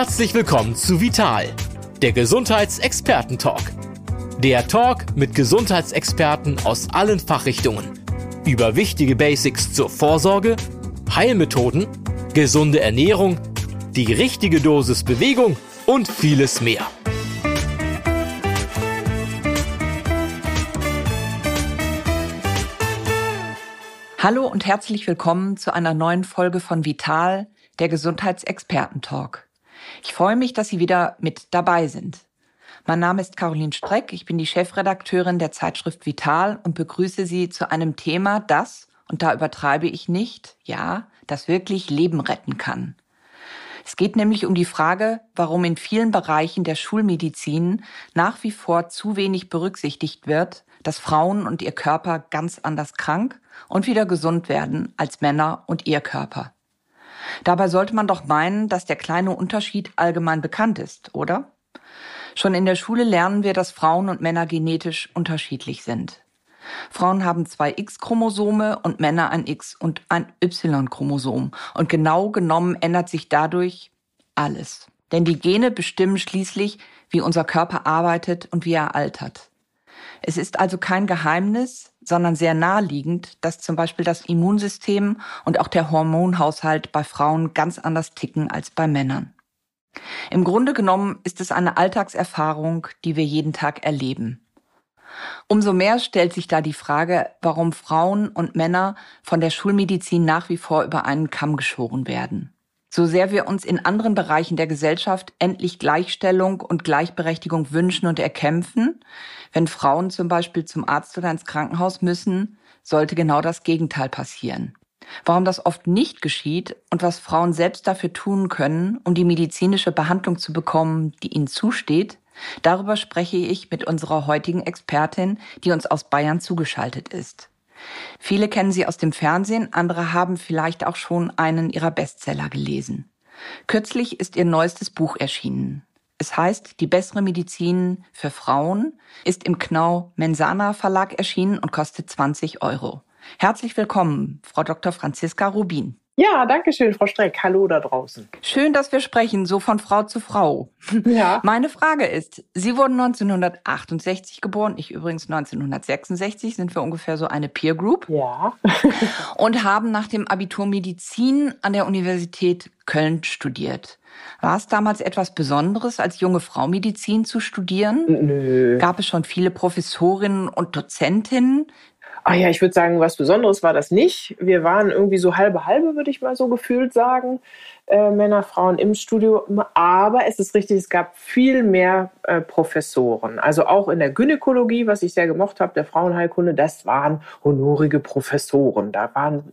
Herzlich willkommen zu Vital, der Gesundheitsexperten-Talk. Der Talk mit Gesundheitsexperten aus allen Fachrichtungen über wichtige Basics zur Vorsorge, Heilmethoden, gesunde Ernährung, die richtige Dosis Bewegung und vieles mehr. Hallo und herzlich willkommen zu einer neuen Folge von Vital, der Gesundheitsexperten-Talk. Ich freue mich, dass Sie wieder mit dabei sind. Mein Name ist Caroline Streck, ich bin die Chefredakteurin der Zeitschrift Vital und begrüße Sie zu einem Thema, das, und da übertreibe ich nicht, ja, das wirklich Leben retten kann. Es geht nämlich um die Frage, warum in vielen Bereichen der Schulmedizin nach wie vor zu wenig berücksichtigt wird, dass Frauen und ihr Körper ganz anders krank und wieder gesund werden als Männer und ihr Körper. Dabei sollte man doch meinen, dass der kleine Unterschied allgemein bekannt ist, oder? Schon in der Schule lernen wir, dass Frauen und Männer genetisch unterschiedlich sind. Frauen haben zwei X-Chromosome und Männer ein X- und ein Y-Chromosom. Und genau genommen ändert sich dadurch alles. Denn die Gene bestimmen schließlich, wie unser Körper arbeitet und wie er altert. Es ist also kein Geheimnis, sondern sehr naheliegend, dass zum Beispiel das Immunsystem und auch der Hormonhaushalt bei Frauen ganz anders ticken als bei Männern. Im Grunde genommen ist es eine Alltagserfahrung, die wir jeden Tag erleben. Umso mehr stellt sich da die Frage, warum Frauen und Männer von der Schulmedizin nach wie vor über einen Kamm geschoren werden. So sehr wir uns in anderen Bereichen der Gesellschaft endlich Gleichstellung und Gleichberechtigung wünschen und erkämpfen, wenn Frauen zum Beispiel zum Arzt oder ins Krankenhaus müssen, sollte genau das Gegenteil passieren. Warum das oft nicht geschieht und was Frauen selbst dafür tun können, um die medizinische Behandlung zu bekommen, die ihnen zusteht, darüber spreche ich mit unserer heutigen Expertin, die uns aus Bayern zugeschaltet ist. Viele kennen sie aus dem Fernsehen, andere haben vielleicht auch schon einen ihrer Bestseller gelesen. Kürzlich ist ihr neuestes Buch erschienen. Es heißt Die bessere Medizin für Frauen, ist im Knau Mensana Verlag erschienen und kostet 20 Euro. Herzlich willkommen, Frau Dr. Franziska Rubin. Ja, danke schön, Frau Streck. Hallo da draußen. Schön, dass wir sprechen, so von Frau zu Frau. Ja. Meine Frage ist, Sie wurden 1968 geboren, ich übrigens 1966, sind wir ungefähr so eine Peer Group. Ja. und haben nach dem Abitur Medizin an der Universität Köln studiert. War es damals etwas Besonderes, als junge Frau Medizin zu studieren? Nö. Gab es schon viele Professorinnen und Dozentinnen? Ah ja, ich würde sagen, was Besonderes war das nicht. Wir waren irgendwie so halbe halbe, würde ich mal so gefühlt sagen, äh, Männer, Frauen im Studium. Aber es ist richtig, es gab viel mehr äh, Professoren. Also auch in der Gynäkologie, was ich sehr gemocht habe, der Frauenheilkunde, das waren honorige Professoren. Da waren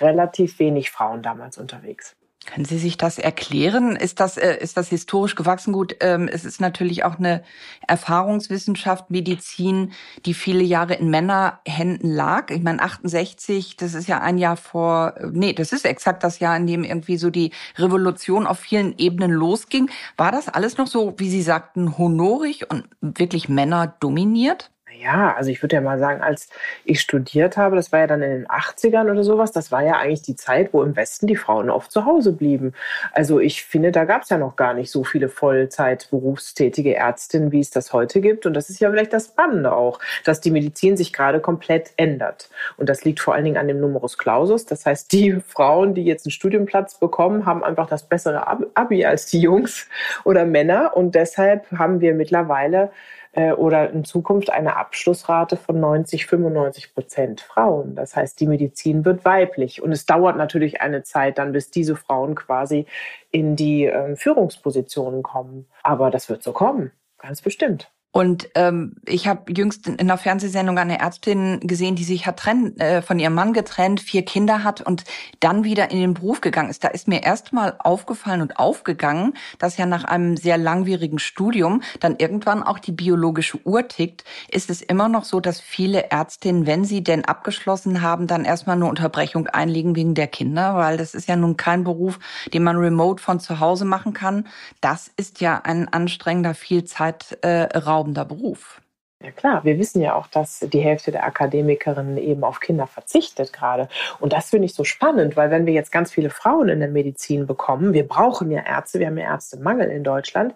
relativ wenig Frauen damals unterwegs. Können Sie sich das erklären? Ist das, äh, ist das historisch gewachsen? Gut, ähm, es ist natürlich auch eine Erfahrungswissenschaft, Medizin, die viele Jahre in Männerhänden lag. Ich meine, 68, das ist ja ein Jahr vor, nee, das ist exakt das Jahr, in dem irgendwie so die Revolution auf vielen Ebenen losging. War das alles noch so, wie Sie sagten, honorig und wirklich Männer dominiert? Ja, also ich würde ja mal sagen, als ich studiert habe, das war ja dann in den 80ern oder sowas, das war ja eigentlich die Zeit, wo im Westen die Frauen oft zu Hause blieben. Also ich finde, da gab es ja noch gar nicht so viele Vollzeit berufstätige Ärztinnen, wie es das heute gibt. Und das ist ja vielleicht das Spannende auch, dass die Medizin sich gerade komplett ändert. Und das liegt vor allen Dingen an dem Numerus Clausus. Das heißt, die Frauen, die jetzt einen Studienplatz bekommen, haben einfach das bessere Abi als die Jungs oder Männer. Und deshalb haben wir mittlerweile äh, oder in Zukunft eine Abschlussrate von 90, 95 Prozent Frauen. Das heißt, die Medizin wird weiblich. Und es dauert natürlich eine Zeit dann, bis diese Frauen quasi in die äh, Führungspositionen kommen. Aber das wird so kommen, ganz bestimmt. Und ähm, ich habe jüngst in einer Fernsehsendung eine Ärztin gesehen, die sich hat trenn, äh, von ihrem Mann getrennt, vier Kinder hat und dann wieder in den Beruf gegangen ist. Da ist mir erstmal aufgefallen und aufgegangen, dass ja nach einem sehr langwierigen Studium dann irgendwann auch die biologische Uhr tickt. Ist es immer noch so, dass viele Ärztinnen, wenn sie denn abgeschlossen haben, dann erstmal eine Unterbrechung einlegen wegen der Kinder, weil das ist ja nun kein Beruf, den man remote von zu Hause machen kann. Das ist ja ein anstrengender, viel Zeitraum. Äh, atemberaubender Beruf. Ja klar, wir wissen ja auch, dass die Hälfte der Akademikerinnen eben auf Kinder verzichtet gerade. Und das finde ich so spannend, weil wenn wir jetzt ganz viele Frauen in der Medizin bekommen, wir brauchen ja Ärzte, wir haben ja Ärztemangel in Deutschland,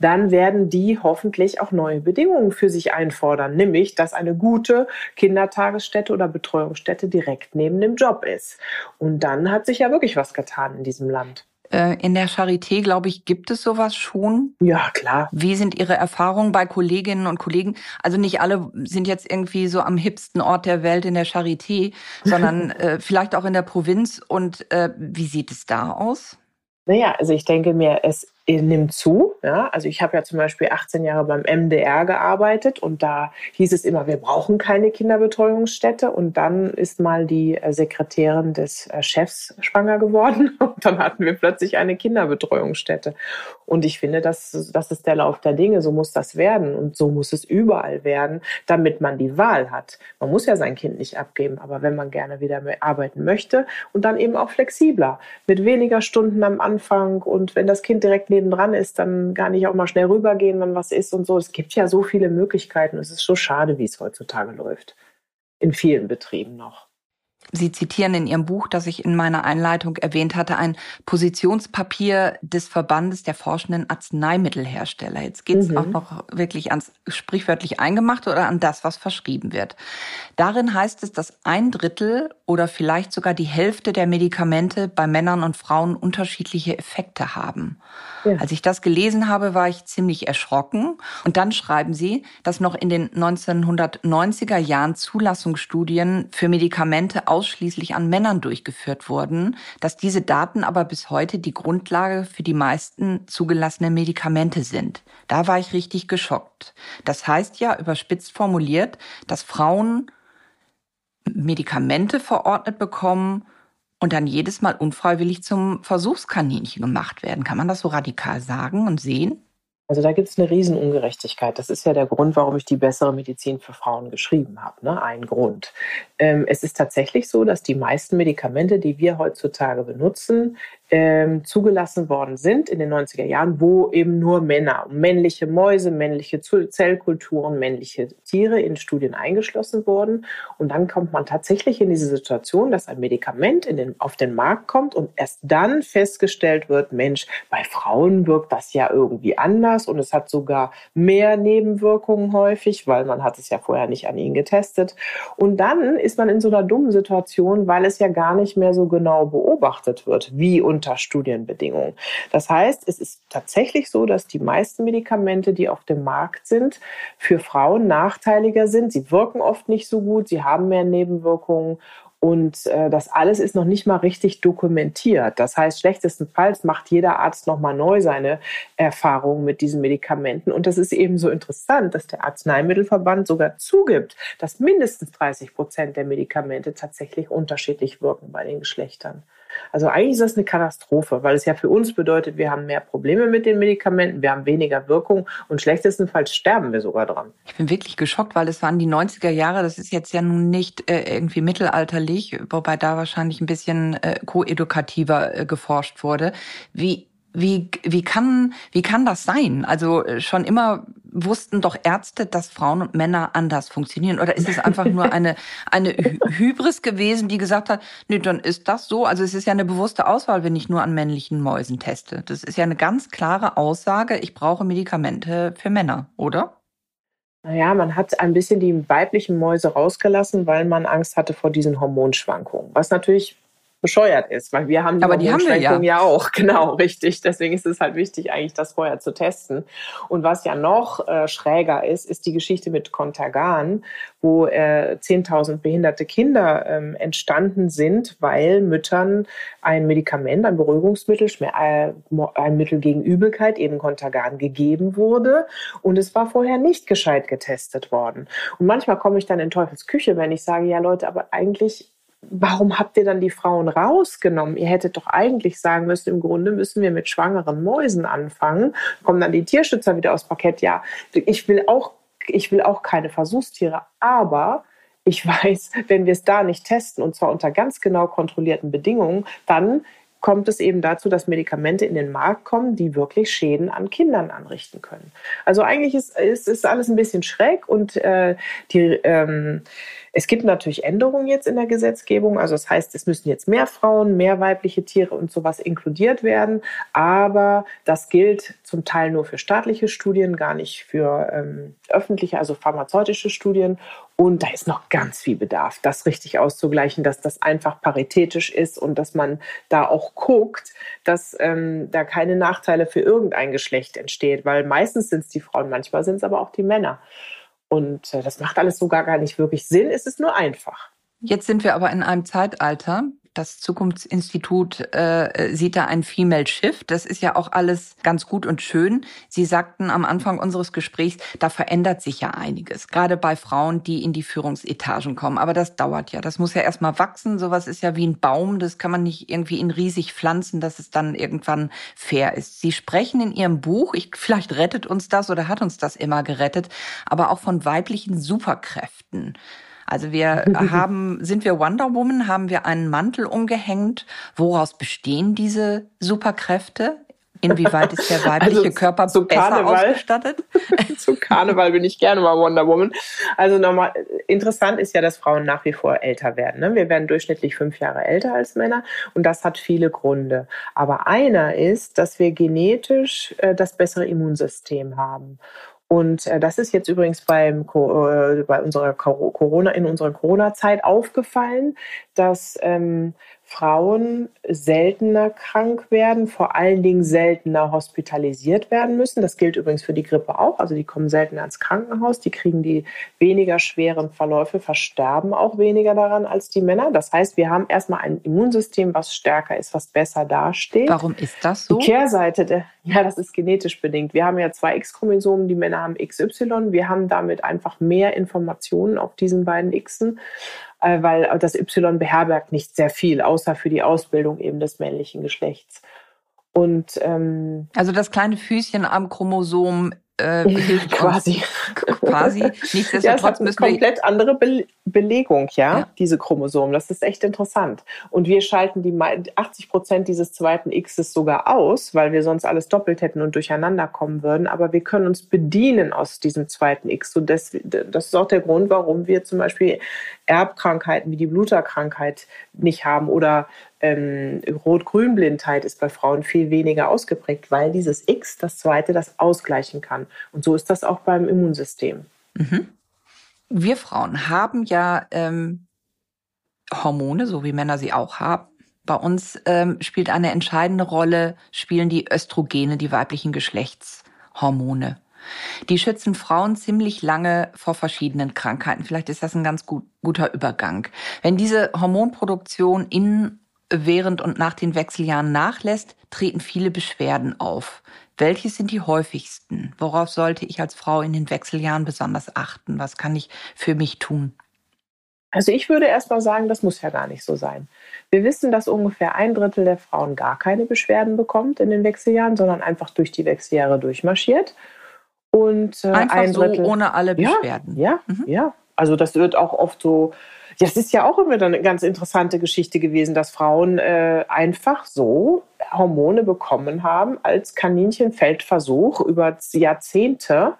dann werden die hoffentlich auch neue Bedingungen für sich einfordern, nämlich dass eine gute Kindertagesstätte oder Betreuungsstätte direkt neben dem Job ist. Und dann hat sich ja wirklich was getan in diesem Land. Äh, in der Charité, glaube ich, gibt es sowas schon. Ja, klar. Wie sind Ihre Erfahrungen bei Kolleginnen und Kollegen? Also nicht alle sind jetzt irgendwie so am hipsten Ort der Welt in der Charité, sondern äh, vielleicht auch in der Provinz. Und äh, wie sieht es da aus? Naja, also ich denke mir, es nimmt zu. Ja? Also ich habe ja zum Beispiel 18 Jahre beim MDR gearbeitet und da hieß es immer, wir brauchen keine Kinderbetreuungsstätte. Und dann ist mal die äh, Sekretärin des äh, Chefs schwanger geworden und dann hatten wir plötzlich eine Kinderbetreuungsstätte. Und ich finde, das, das ist der Lauf der Dinge. So muss das werden und so muss es überall werden, damit man die Wahl hat. Man muss ja sein Kind nicht abgeben, aber wenn man gerne wieder arbeiten möchte und dann eben auch flexibler, mit weniger Stunden am Anfang und wenn das Kind direkt nebendran ist, dann gar nicht auch mal schnell rübergehen, wenn was ist und so. Es gibt ja so viele Möglichkeiten. Es ist so schade, wie es heutzutage läuft. In vielen Betrieben noch. Sie zitieren in Ihrem Buch, das ich in meiner Einleitung erwähnt hatte, ein Positionspapier des Verbandes der forschenden Arzneimittelhersteller. Jetzt geht es mhm. auch noch wirklich ans sprichwörtlich Eingemachte oder an das, was verschrieben wird. Darin heißt es, dass ein Drittel oder vielleicht sogar die Hälfte der Medikamente bei Männern und Frauen unterschiedliche Effekte haben. Ja. Als ich das gelesen habe, war ich ziemlich erschrocken. Und dann schreiben Sie, dass noch in den 1990er Jahren Zulassungsstudien für Medikamente ausschließlich an Männern durchgeführt wurden, dass diese Daten aber bis heute die Grundlage für die meisten zugelassenen Medikamente sind. Da war ich richtig geschockt. Das heißt ja, überspitzt formuliert, dass Frauen Medikamente verordnet bekommen, und dann jedes Mal unfreiwillig zum Versuchskaninchen gemacht werden. Kann man das so radikal sagen und sehen? Also da gibt es eine Riesenungerechtigkeit. Das ist ja der Grund, warum ich die bessere Medizin für Frauen geschrieben habe. Ne? Ein Grund. Ähm, es ist tatsächlich so, dass die meisten Medikamente, die wir heutzutage benutzen, ähm, zugelassen worden sind in den 90er Jahren, wo eben nur Männer, männliche Mäuse, männliche Zellkulturen, männliche Tiere in Studien eingeschlossen wurden. Und dann kommt man tatsächlich in diese Situation, dass ein Medikament den, auf den Markt kommt und erst dann festgestellt wird, Mensch, bei Frauen wirkt das ja irgendwie anders und es hat sogar mehr Nebenwirkungen häufig, weil man hat es ja vorher nicht an ihnen getestet. Und dann ist man in so einer dummen Situation, weil es ja gar nicht mehr so genau beobachtet wird, wie unter Studienbedingungen. Das heißt, es ist tatsächlich so, dass die meisten Medikamente, die auf dem Markt sind, für Frauen nachteiliger sind. Sie wirken oft nicht so gut, sie haben mehr Nebenwirkungen und äh, das alles ist noch nicht mal richtig dokumentiert. Das heißt, schlechtestenfalls macht jeder Arzt nochmal neu seine Erfahrungen mit diesen Medikamenten. Und das ist eben so interessant, dass der Arzneimittelverband sogar zugibt, dass mindestens 30 Prozent der Medikamente tatsächlich unterschiedlich wirken bei den Geschlechtern. Also eigentlich ist das eine Katastrophe, weil es ja für uns bedeutet, wir haben mehr Probleme mit den Medikamenten, wir haben weniger Wirkung und schlechtestenfalls sterben wir sogar dran. Ich bin wirklich geschockt, weil es waren die 90er Jahre, das ist jetzt ja nun nicht äh, irgendwie mittelalterlich, wobei da wahrscheinlich ein bisschen äh, koedukativer äh, geforscht wurde. Wie wie, wie, kann, wie kann das sein? Also äh, schon immer wussten doch Ärzte, dass Frauen und Männer anders funktionieren? Oder ist es einfach nur eine, eine Hybris gewesen, die gesagt hat, nee, dann ist das so? Also es ist ja eine bewusste Auswahl, wenn ich nur an männlichen Mäusen teste. Das ist ja eine ganz klare Aussage, ich brauche Medikamente für Männer, oder? Naja, man hat ein bisschen die weiblichen Mäuse rausgelassen, weil man Angst hatte vor diesen Hormonschwankungen. Was natürlich bescheuert ist, weil wir haben die, Aber die haben wir ja. ja auch, genau, richtig. Deswegen ist es halt wichtig, eigentlich das vorher zu testen. Und was ja noch äh, schräger ist, ist die Geschichte mit Contagan, wo äh, 10.000 behinderte Kinder ähm, entstanden sind, weil Müttern ein Medikament, ein Beruhigungsmittel, äh, ein Mittel gegen Übelkeit, eben Contagan, gegeben wurde. Und es war vorher nicht gescheit getestet worden. Und manchmal komme ich dann in Teufels Küche, wenn ich sage, ja Leute, aber eigentlich warum habt ihr dann die Frauen rausgenommen? Ihr hättet doch eigentlich sagen müssen, im Grunde müssen wir mit schwangeren Mäusen anfangen. Kommen dann die Tierschützer wieder aufs Parkett. Ja, ich will auch, ich will auch keine Versuchstiere, aber ich weiß, wenn wir es da nicht testen, und zwar unter ganz genau kontrollierten Bedingungen, dann kommt es eben dazu, dass Medikamente in den Markt kommen, die wirklich Schäden an Kindern anrichten können. Also eigentlich ist, ist, ist alles ein bisschen schräg und äh, die, ähm, es gibt natürlich Änderungen jetzt in der Gesetzgebung. Also das heißt, es müssen jetzt mehr Frauen, mehr weibliche Tiere und sowas inkludiert werden. Aber das gilt zum Teil nur für staatliche Studien, gar nicht für ähm, öffentliche, also pharmazeutische Studien. Und da ist noch ganz viel Bedarf, das richtig auszugleichen, dass das einfach paritätisch ist und dass man da auch guckt, dass ähm, da keine Nachteile für irgendein Geschlecht entsteht, weil meistens sind es die Frauen, manchmal sind es aber auch die Männer. Und äh, das macht alles so gar, gar nicht wirklich Sinn, es ist nur einfach. Jetzt sind wir aber in einem Zeitalter, das Zukunftsinstitut äh, sieht da ein Female Shift. Das ist ja auch alles ganz gut und schön. Sie sagten am Anfang unseres Gesprächs, da verändert sich ja einiges, gerade bei Frauen, die in die Führungsetagen kommen. Aber das dauert ja. Das muss ja erstmal wachsen. Sowas ist ja wie ein Baum. Das kann man nicht irgendwie in riesig pflanzen, dass es dann irgendwann fair ist. Sie sprechen in Ihrem Buch, ich, vielleicht rettet uns das oder hat uns das immer gerettet, aber auch von weiblichen Superkräften. Also wir haben, sind wir Wonder Woman, haben wir einen Mantel umgehängt. Woraus bestehen diese Superkräfte? Inwieweit ist der weibliche also Körper besser Karneval, ausgestattet? zu Karneval bin ich gerne mal Wonder Woman. Also nochmal, interessant ist ja, dass Frauen nach wie vor älter werden. Ne? Wir werden durchschnittlich fünf Jahre älter als Männer und das hat viele Gründe. Aber einer ist, dass wir genetisch äh, das bessere Immunsystem haben. Und äh, das ist jetzt übrigens beim, äh, bei unserer Corona, in unserer Corona-Zeit aufgefallen, dass ähm, Frauen seltener krank werden, vor allen Dingen seltener hospitalisiert werden müssen. Das gilt übrigens für die Grippe auch. Also die kommen seltener ins Krankenhaus, die kriegen die weniger schweren Verläufe, versterben auch weniger daran als die Männer. Das heißt, wir haben erstmal ein Immunsystem, was stärker ist, was besser dasteht. Warum ist das so? Die Kehrseite, der, ja, das ist genetisch bedingt. Wir haben ja zwei X-Chromosomen, die Männer haben XY. Wir haben damit einfach mehr Informationen auf diesen beiden Xen. Äh, weil das Y beherbergt nicht sehr viel, außer für die Ausbildung eben des männlichen Geschlechts. Und ähm, also das kleine Füßchen am Chromosom äh, hilft quasi. quasi. Nichtsdestotrotz ja, es hat eine komplett andere Be Belegung, ja, ja, diese Chromosomen. Das ist echt interessant. Und wir schalten die 80 Prozent dieses zweiten Xs sogar aus, weil wir sonst alles doppelt hätten und durcheinander kommen würden. Aber wir können uns bedienen aus diesem zweiten X. Und das, das ist auch der Grund, warum wir zum Beispiel Erbkrankheiten wie die Bluterkrankheit nicht haben oder ähm, Rot-Grün-Blindheit ist bei Frauen viel weniger ausgeprägt, weil dieses X, das zweite, das ausgleichen kann. Und so ist das auch beim Immunsystem. Mhm. Wir Frauen haben ja ähm, Hormone, so wie Männer sie auch haben. Bei uns ähm, spielt eine entscheidende Rolle, spielen die Östrogene, die weiblichen Geschlechtshormone. Die schützen Frauen ziemlich lange vor verschiedenen Krankheiten. Vielleicht ist das ein ganz gut, guter Übergang. Wenn diese Hormonproduktion in während und nach den Wechseljahren nachlässt, treten viele Beschwerden auf. Welche sind die häufigsten? Worauf sollte ich als Frau in den Wechseljahren besonders achten? Was kann ich für mich tun? Also ich würde erst mal sagen, das muss ja gar nicht so sein. Wir wissen, dass ungefähr ein Drittel der Frauen gar keine Beschwerden bekommt in den Wechseljahren, sondern einfach durch die Wechseljahre durchmarschiert. Und äh, einfach ein Drittel, so ohne alle Beschwerden. Ja, ja, mhm. ja. Also das wird auch oft so ja, es ist ja auch immer eine ganz interessante Geschichte gewesen, dass Frauen äh, einfach so Hormone bekommen haben als Kaninchenfeldversuch über Jahrzehnte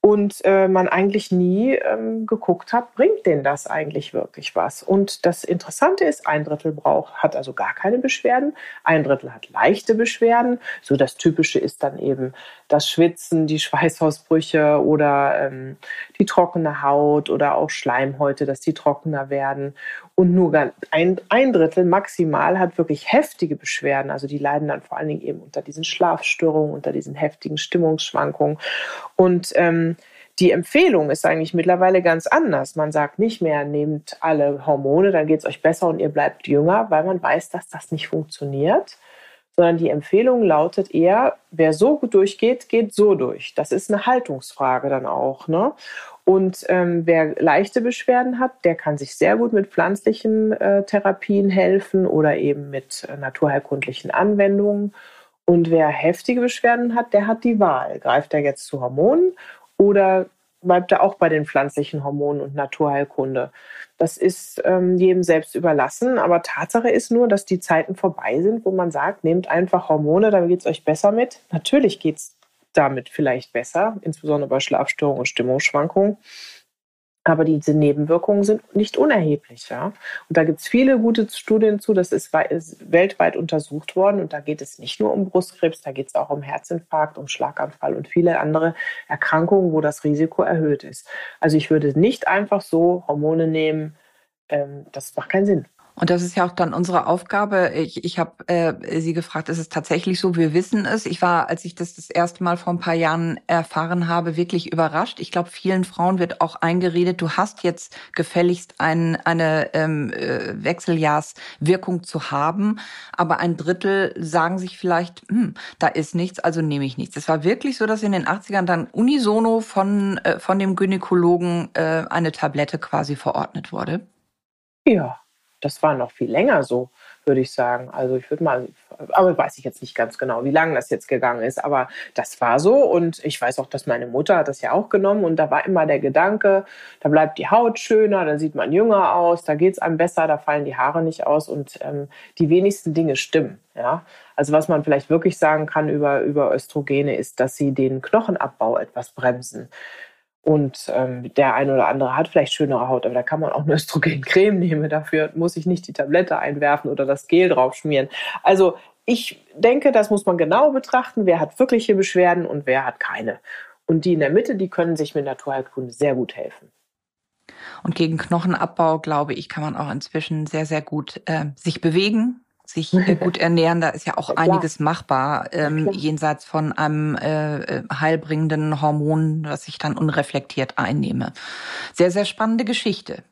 und äh, man eigentlich nie ähm, geguckt hat, bringt denn das eigentlich wirklich was? Und das Interessante ist, ein Drittel braucht, hat also gar keine Beschwerden, ein Drittel hat leichte Beschwerden. So das Typische ist dann eben das Schwitzen, die Schweißausbrüche oder ähm, die trockene Haut oder auch Schleimhäute, dass die trockener werden. Und nur ein, ein Drittel maximal hat wirklich heftige Beschwerden. Also die leiden dann vor allen Dingen eben unter diesen Schlafstörungen, unter diesen heftigen Stimmungsschwankungen. Und ähm, die Empfehlung ist eigentlich mittlerweile ganz anders. Man sagt nicht mehr, nehmt alle Hormone, dann geht es euch besser und ihr bleibt jünger, weil man weiß, dass das nicht funktioniert. Sondern die Empfehlung lautet eher, wer so gut durchgeht, geht so durch. Das ist eine Haltungsfrage dann auch. Ne? Und ähm, wer leichte Beschwerden hat, der kann sich sehr gut mit pflanzlichen äh, Therapien helfen oder eben mit äh, naturheilkundlichen Anwendungen. Und wer heftige Beschwerden hat, der hat die Wahl. Greift er jetzt zu Hormonen oder bleibt er auch bei den pflanzlichen Hormonen und Naturheilkunde. Das ist ähm, jedem selbst überlassen. Aber Tatsache ist nur, dass die Zeiten vorbei sind, wo man sagt, nehmt einfach Hormone, da geht es euch besser mit. Natürlich geht es damit vielleicht besser, insbesondere bei Schlafstörungen und Stimmungsschwankungen. Aber diese Nebenwirkungen sind nicht unerheblich. Ja? Und da gibt es viele gute Studien zu. Das ist, ist, weltweit untersucht worden. Und da geht es nicht nur um Brustkrebs, da geht es auch um Herzinfarkt, um Schlaganfall und viele andere Erkrankungen, wo das Risiko erhöht ist. Also ich würde nicht einfach so Hormone nehmen. Ähm, das macht keinen Sinn. Und das ist ja auch dann unsere Aufgabe. Ich, ich habe äh, Sie gefragt, ist es tatsächlich so? Wir wissen es. Ich war, als ich das das erste Mal vor ein paar Jahren erfahren habe, wirklich überrascht. Ich glaube, vielen Frauen wird auch eingeredet, du hast jetzt gefälligst ein, eine ähm, äh, Wechseljahrswirkung zu haben. Aber ein Drittel sagen sich vielleicht, hm, da ist nichts, also nehme ich nichts. Es war wirklich so, dass in den 80ern dann unisono von, äh, von dem Gynäkologen äh, eine Tablette quasi verordnet wurde. Ja, das war noch viel länger so, würde ich sagen. Also ich würde mal, aber weiß ich jetzt nicht ganz genau, wie lange das jetzt gegangen ist. Aber das war so und ich weiß auch, dass meine Mutter hat das ja auch genommen und da war immer der Gedanke, da bleibt die Haut schöner, da sieht man jünger aus, da geht es einem besser, da fallen die Haare nicht aus und ähm, die wenigsten Dinge stimmen. Ja, also was man vielleicht wirklich sagen kann über, über Östrogene ist, dass sie den Knochenabbau etwas bremsen. Und ähm, der eine oder andere hat vielleicht schönere Haut, aber da kann man auch eine Östrogencreme nehmen. Dafür muss ich nicht die Tablette einwerfen oder das Gel drauf schmieren. Also ich denke, das muss man genau betrachten. Wer hat wirkliche Beschwerden und wer hat keine. Und die in der Mitte, die können sich mit Naturheilkunde sehr gut helfen. Und gegen Knochenabbau, glaube ich, kann man auch inzwischen sehr, sehr gut äh, sich bewegen, sich äh, gut ernähren, da ist ja auch einiges machbar, ähm, jenseits von einem äh, äh, heilbringenden Hormon, das ich dann unreflektiert einnehme. Sehr, sehr spannende Geschichte.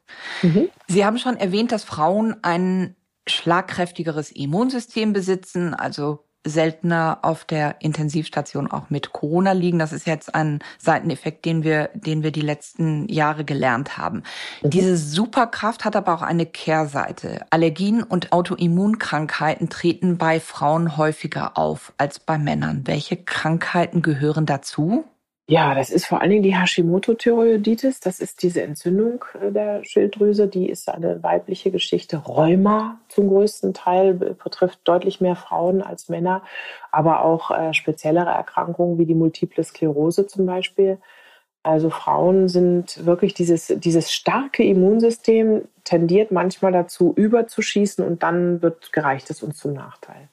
Mhm. Sie haben schon erwähnt, dass Frauen ein schlagkräftigeres Immunsystem besitzen, also seltener auf der Intensivstation auch mit Corona liegen. Das ist jetzt ein Seiteneffekt, den wir, den wir die letzten Jahre gelernt haben. Mhm. Diese Superkraft hat aber auch eine Kehrseite. Allergien und Autoimmunkrankheiten treten bei Frauen häufiger auf als bei Männern. Welche Krankheiten gehören dazu? Ja, das ist vor allen Dingen die Hashimoto-Thyreoiditis. Das ist diese Entzündung äh, der Schilddrüse. Die ist eine weibliche Geschichte. Rheuma zum größten Teil betrifft deutlich mehr Frauen als Männer, aber auch äh, speziellere Erkrankungen wie die Multiple Sklerose zum Beispiel. Also Frauen sind wirklich dieses, dieses starke Immunsystem tendiert manchmal dazu, überzuschießen und dann wird gereicht es uns zum Nachteil.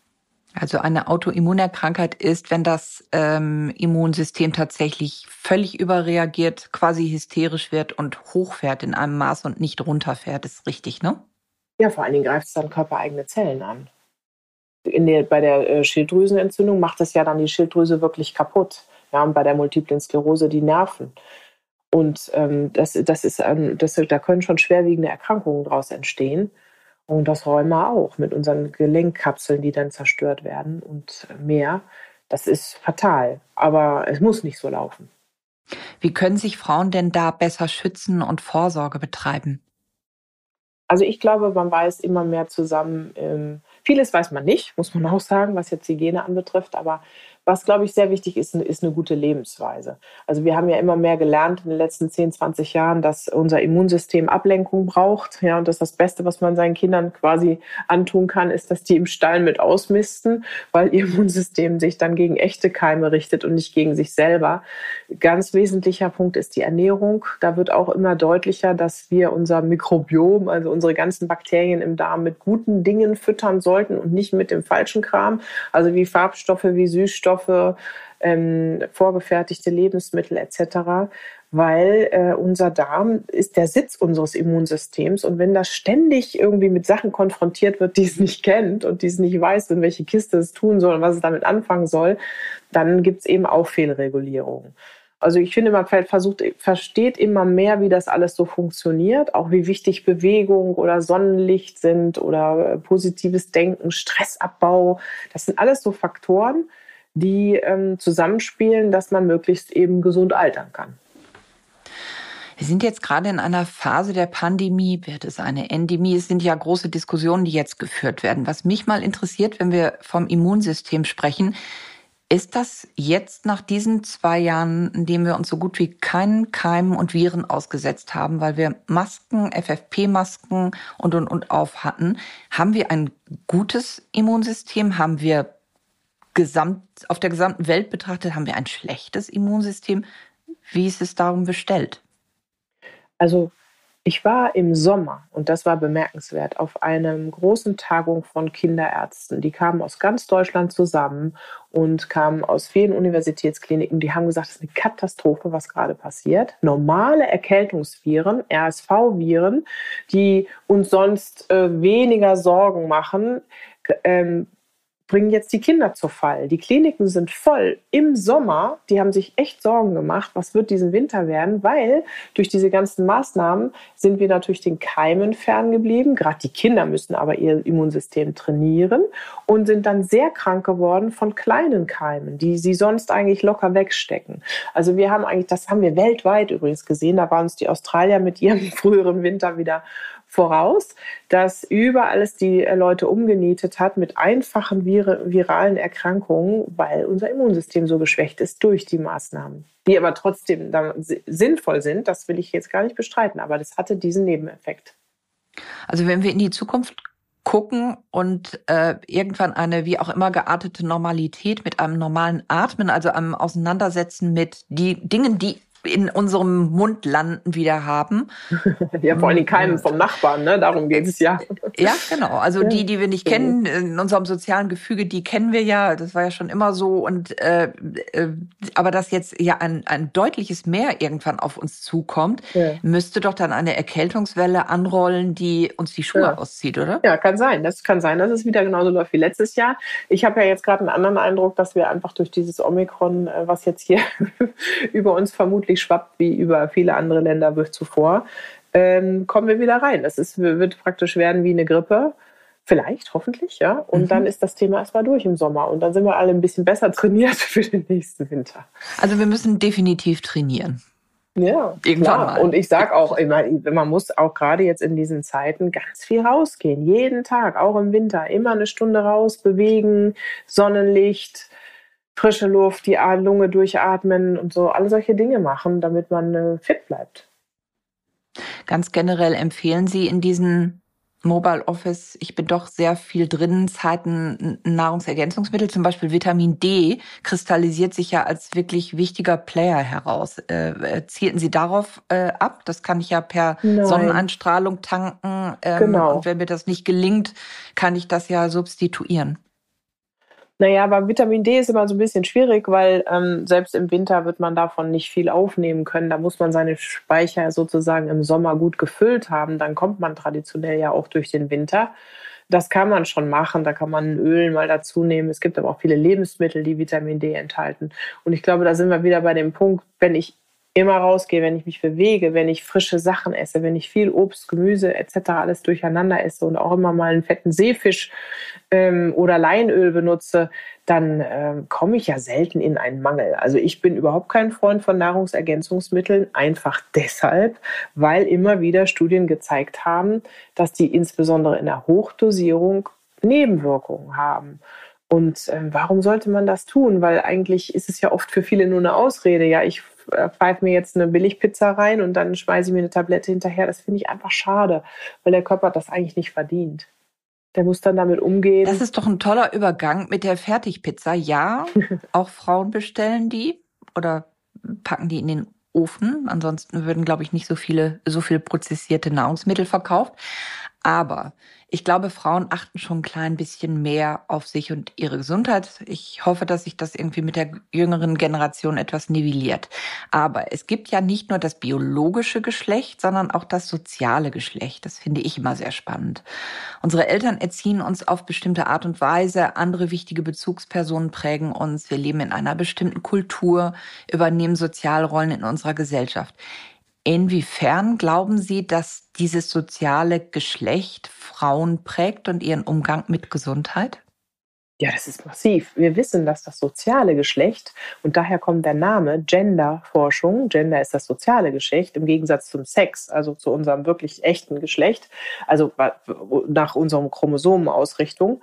Also eine Autoimmunerkrankheit ist, wenn das ähm, Immunsystem tatsächlich völlig überreagiert, quasi hysterisch wird und hochfährt in einem Maß und nicht runterfährt. ist richtig, ne? Ja, vor allen Dingen greift es dann körpereigene Zellen an. Der, bei der äh, Schilddrüsenentzündung macht das ja dann die Schilddrüse wirklich kaputt. Ja, und bei der multiplen Sklerose die Nerven. Und ähm, das, das ist, ähm, das, da können schon schwerwiegende Erkrankungen daraus entstehen. Und das Rheuma auch mit unseren Gelenkkapseln, die dann zerstört werden und mehr. Das ist fatal. Aber es muss nicht so laufen. Wie können sich Frauen denn da besser schützen und Vorsorge betreiben? Also ich glaube, man weiß immer mehr zusammen. Ähm, vieles weiß man nicht, muss man auch sagen, was jetzt Hygiene anbetrifft. Aber was, glaube ich, sehr wichtig ist, ist eine gute Lebensweise. Also wir haben ja immer mehr gelernt in den letzten 10, 20 Jahren, dass unser Immunsystem Ablenkung braucht. Ja, und dass das Beste, was man seinen Kindern quasi antun kann, ist, dass die im Stall mit ausmisten, weil ihr Immunsystem sich dann gegen echte Keime richtet und nicht gegen sich selber. Ganz wesentlicher Punkt ist die Ernährung. Da wird auch immer deutlicher, dass wir unser Mikrobiom, also unsere ganzen Bakterien im Darm mit guten Dingen füttern sollten und nicht mit dem falschen Kram. Also wie Farbstoffe, wie Süßstoffe, Inhaltsstoffe, ähm, vorgefertigte Lebensmittel etc., weil äh, unser Darm ist der Sitz unseres Immunsystems und wenn das ständig irgendwie mit Sachen konfrontiert wird, die es nicht kennt und die es nicht weiß, in welche Kiste es tun soll und was es damit anfangen soll, dann gibt es eben auch Fehlregulierungen. Also ich finde, man versucht, versteht immer mehr, wie das alles so funktioniert, auch wie wichtig Bewegung oder Sonnenlicht sind oder äh, positives Denken, Stressabbau. Das sind alles so Faktoren, die ähm, zusammenspielen, dass man möglichst eben gesund altern kann. Wir sind jetzt gerade in einer Phase der Pandemie. Wird es eine Endemie? Es sind ja große Diskussionen, die jetzt geführt werden. Was mich mal interessiert, wenn wir vom Immunsystem sprechen, Ist das jetzt nach diesen zwei Jahren, in denen wir uns so gut wie keinen Keimen und Viren ausgesetzt haben, weil wir Masken, FFP-Masken und, und, und auf hatten, haben wir ein gutes Immunsystem? Haben wir gesamt, auf der gesamten Welt betrachtet, haben wir ein schlechtes Immunsystem? Wie ist es darum bestellt? Also ich war im Sommer, und das war bemerkenswert, auf einer großen Tagung von Kinderärzten. Die kamen aus ganz Deutschland zusammen und kamen aus vielen Universitätskliniken. Die haben gesagt, es ist eine Katastrophe, was gerade passiert. Normale Erkältungsviren, RSV-Viren, die uns sonst äh, weniger Sorgen machen, ähm, bringen jetzt die Kinder zu Fall. Die Kliniken sind voll im Sommer. Die haben sich echt Sorgen gemacht, was wird diesen Winter werden, weil durch diese ganzen Maßnahmen sind wir natürlich den Keimen ferngeblieben. Gerade die Kinder müssen aber ihr Immunsystem trainieren und sind dann sehr krank geworden von kleinen Keimen, die sie sonst eigentlich locker wegstecken. Also wir haben eigentlich, das haben wir weltweit übrigens gesehen. Da waren uns die Australier mit ihrem früheren Winter wieder voraus, dass überall es die äh, Leute umgenietet hat mit einfachen vir viralen Erkrankungen, weil unser Immunsystem so geschwächt ist durch die Maßnahmen. Die aber trotzdem sinnvoll sind, das will ich jetzt gar nicht bestreiten, aber das hatte diesen Nebeneffekt. Also wenn wir in die Zukunft gucken und äh, irgendwann eine wie auch immer geartete Normalität mit einem normalen Atmen, also einem Auseinandersetzen mit die Dingen, die in unserem Mund landen wieder haben. ja, vor allem die Keimen vom Nachbarn, ne? Darum geht es ja. Ja, genau. Also ja. die, die wir nicht kennen, in unserem sozialen Gefüge, die kennen wir ja. Das war ja schon immer so. Und äh, äh, aber dass jetzt ja ein, ein deutliches Mehr irgendwann auf uns zukommt, ja. müsste doch dann eine Erkältungswelle anrollen, die uns die Schuhe ja. auszieht, oder? Ja, kann sein. Das kann sein, dass es wieder genauso läuft wie letztes Jahr. Ich habe ja jetzt gerade einen anderen Eindruck, dass wir einfach durch dieses Omikron, äh, was jetzt hier über uns vermutlich wirklich schwappt wie über viele andere Länder zuvor, ähm, kommen wir wieder rein. Das ist, wird praktisch werden wie eine Grippe. Vielleicht, hoffentlich, ja. Und mhm. dann ist das Thema erstmal durch im Sommer. Und dann sind wir alle ein bisschen besser trainiert für den nächsten Winter. Also wir müssen definitiv trainieren. Ja, Irgendwann klar. Mal. Und ich sage auch immer, man muss auch gerade jetzt in diesen Zeiten ganz viel rausgehen. Jeden Tag, auch im Winter, immer eine Stunde raus, bewegen, Sonnenlicht, frische Luft, die Lunge durchatmen und so, alle solche Dinge machen, damit man äh, fit bleibt. Ganz generell empfehlen Sie in diesen Mobile Office, ich bin doch sehr viel drin, Zeiten Nahrungsergänzungsmittel, zum Beispiel Vitamin D, kristallisiert sich ja als wirklich wichtiger Player heraus. Äh, äh zielten Sie darauf äh, ab? Das kann ich ja per Nein. Sonneneinstrahlung tanken. Ähm, genau. Und wenn mir das nicht gelingt, kann ich das ja substituieren. Naja, aber Vitamin D ist immer so ein bisschen schwierig, weil ähm, selbst im Winter wird man davon nicht viel aufnehmen können. Da muss man seine Speicher sozusagen im Sommer gut gefüllt haben. Dann kommt man traditionell ja auch durch den Winter. Das kann man schon machen. Da kann man Öl mal dazu nehmen. Es gibt aber auch viele Lebensmittel, die Vitamin D enthalten. Und ich glaube, da sind wir wieder bei dem Punkt, wenn ich immer rausgehe, wenn ich mich bewege, wenn ich frische Sachen esse, wenn ich viel Obst, Gemüse etc. alles durcheinander esse und auch immer mal einen fetten Seefisch ähm, oder Leinöl benutze, dann ähm, komme ich ja selten in einen Mangel. Also ich bin überhaupt kein Freund von Nahrungsergänzungsmitteln, einfach deshalb, weil immer wieder Studien gezeigt haben, dass die insbesondere in der Hochdosierung Nebenwirkungen haben. Und ähm, warum sollte man das tun? Weil eigentlich ist es ja oft für viele nur eine Ausrede. Ja, ich äh, pfeife mir jetzt eine Billigpizza rein und dann schmeiße ich mir eine Tablette hinterher. Das finde ich einfach schade, weil der Körper das eigentlich nicht verdient. Der muss dann damit umgehen. Das ist doch ein toller Übergang mit der Fertigpizza. Ja, auch Frauen bestellen die oder packen die in den Ofen. Ansonsten würden, glaube ich, nicht so viele, so viel prozessierte Nahrungsmittel verkauft. Aber ich glaube, Frauen achten schon ein klein bisschen mehr auf sich und ihre Gesundheit. Ich hoffe, dass sich das irgendwie mit der jüngeren Generation etwas nivelliert. Aber es gibt ja nicht nur das biologische Geschlecht, sondern auch das soziale Geschlecht. Das finde ich immer sehr spannend. Unsere Eltern erziehen uns auf bestimmte Art und Weise. Andere wichtige Bezugspersonen prägen uns. Wir leben in einer bestimmten Kultur, übernehmen Sozialrollen in unserer Gesellschaft. Inwiefern glauben Sie, dass dieses soziale Geschlecht Frauen prägt und ihren Umgang mit Gesundheit? Ja, das ist massiv. Wir wissen, dass das soziale Geschlecht, und daher kommt der Name Genderforschung, Gender ist das soziale Geschlecht im Gegensatz zum Sex, also zu unserem wirklich echten Geschlecht, also nach unserem Chromosomenausrichtung,